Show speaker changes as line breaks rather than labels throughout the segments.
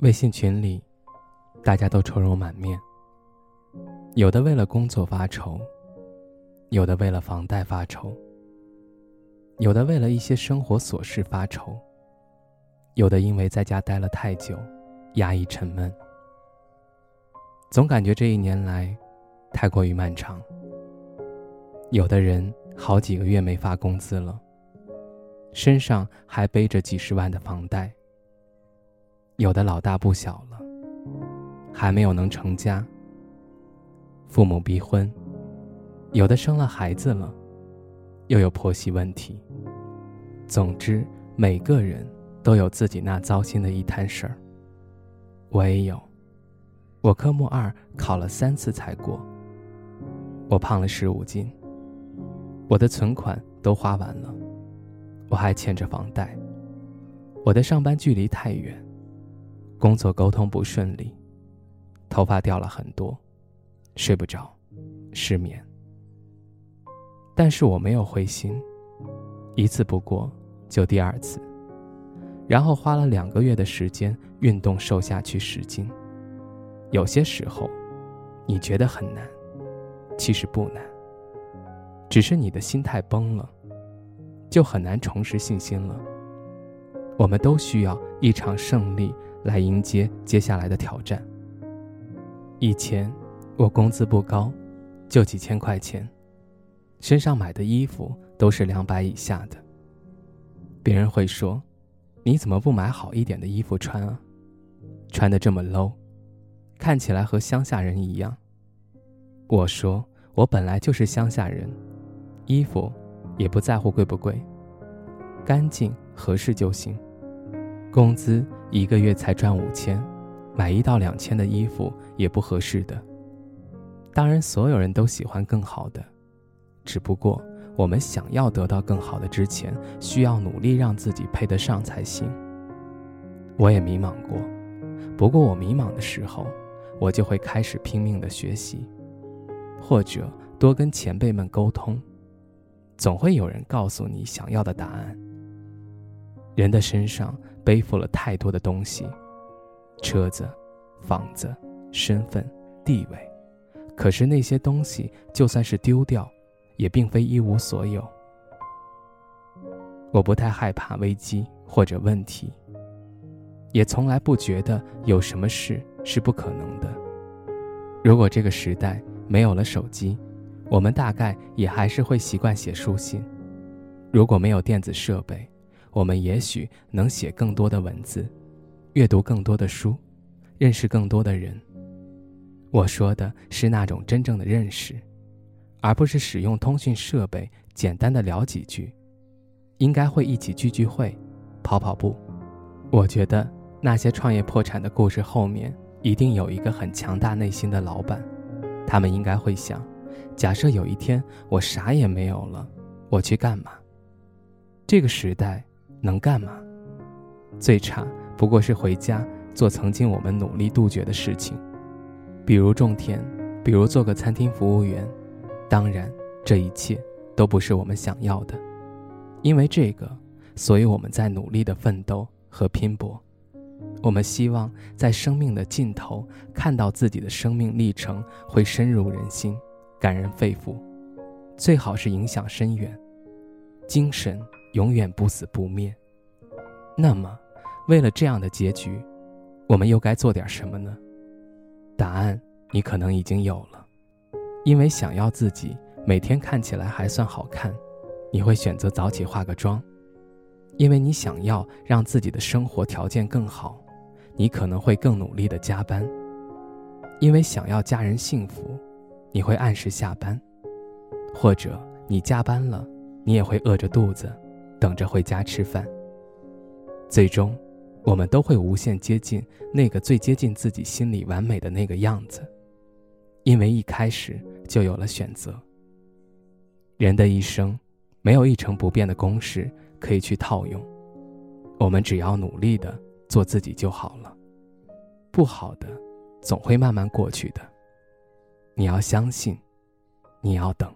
微信群里，大家都愁容满面。有的为了工作发愁，有的为了房贷发愁，有的为了一些生活琐事发愁，有的因为在家待了太久，压抑沉闷。总感觉这一年来，太过于漫长。有的人好几个月没发工资了，身上还背着几十万的房贷。有的老大不小了，还没有能成家。父母逼婚，有的生了孩子了，又有婆媳问题。总之，每个人都有自己那糟心的一摊事儿。我也有，我科目二考了三次才过。我胖了十五斤，我的存款都花完了，我还欠着房贷。我的上班距离太远。工作沟通不顺利，头发掉了很多，睡不着，失眠。但是我没有灰心，一次不过就第二次，然后花了两个月的时间运动瘦下去十斤。有些时候，你觉得很难，其实不难，只是你的心态崩了，就很难重拾信心了。我们都需要一场胜利。来迎接接下来的挑战。以前我工资不高，就几千块钱，身上买的衣服都是两百以下的。别人会说：“你怎么不买好一点的衣服穿啊？穿的这么 low，看起来和乡下人一样。”我说：“我本来就是乡下人，衣服也不在乎贵不贵，干净合适就行。工资。”一个月才赚五千，买一到两千的衣服也不合适的。当然，所有人都喜欢更好的，只不过我们想要得到更好的之前，需要努力让自己配得上才行。我也迷茫过，不过我迷茫的时候，我就会开始拼命的学习，或者多跟前辈们沟通，总会有人告诉你想要的答案。人的身上。背负了太多的东西，车子、房子、身份、地位，可是那些东西就算是丢掉，也并非一无所有。我不太害怕危机或者问题，也从来不觉得有什么事是不可能的。如果这个时代没有了手机，我们大概也还是会习惯写书信；如果没有电子设备，我们也许能写更多的文字，阅读更多的书，认识更多的人。我说的是那种真正的认识，而不是使用通讯设备简单的聊几句。应该会一起聚聚会，跑跑步。我觉得那些创业破产的故事后面一定有一个很强大内心的老板，他们应该会想：假设有一天我啥也没有了，我去干嘛？这个时代。能干嘛？最差不过是回家做曾经我们努力杜绝的事情，比如种田，比如做个餐厅服务员。当然，这一切都不是我们想要的。因为这个，所以我们在努力的奋斗和拼搏。我们希望在生命的尽头看到自己的生命历程会深入人心，感人肺腑，最好是影响深远，精神。永远不死不灭。那么，为了这样的结局，我们又该做点什么呢？答案你可能已经有了。因为想要自己每天看起来还算好看，你会选择早起化个妆；因为你想要让自己的生活条件更好，你可能会更努力的加班；因为想要家人幸福，你会按时下班；或者你加班了，你也会饿着肚子。等着回家吃饭。最终，我们都会无限接近那个最接近自己心里完美的那个样子，因为一开始就有了选择。人的一生，没有一成不变的公式可以去套用，我们只要努力的做自己就好了。不好的，总会慢慢过去的。你要相信，你要等。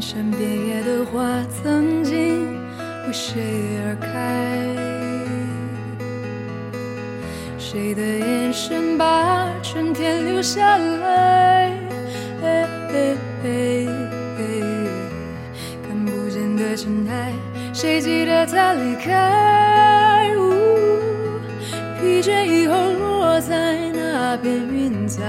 山遍野的花，曾经为谁而开？谁的眼神把春天留下来？看不见的尘埃，谁记得它离开？疲倦以后落在那片云彩。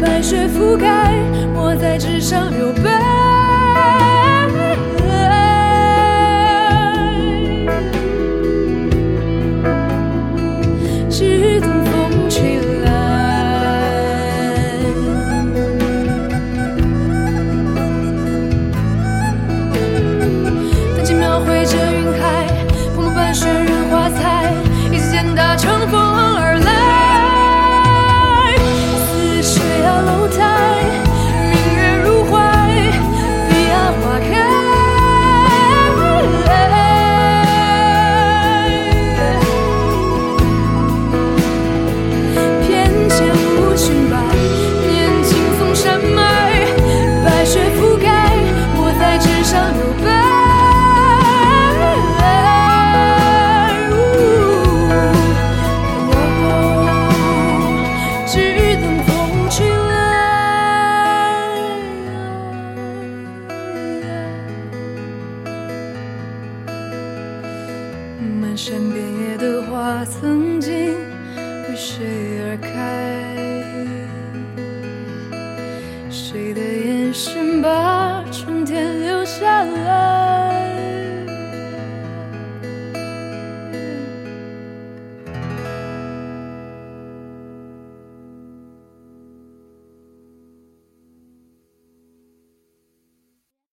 白雪覆盖，抹在纸上留白。山遍野的花，曾经为谁而？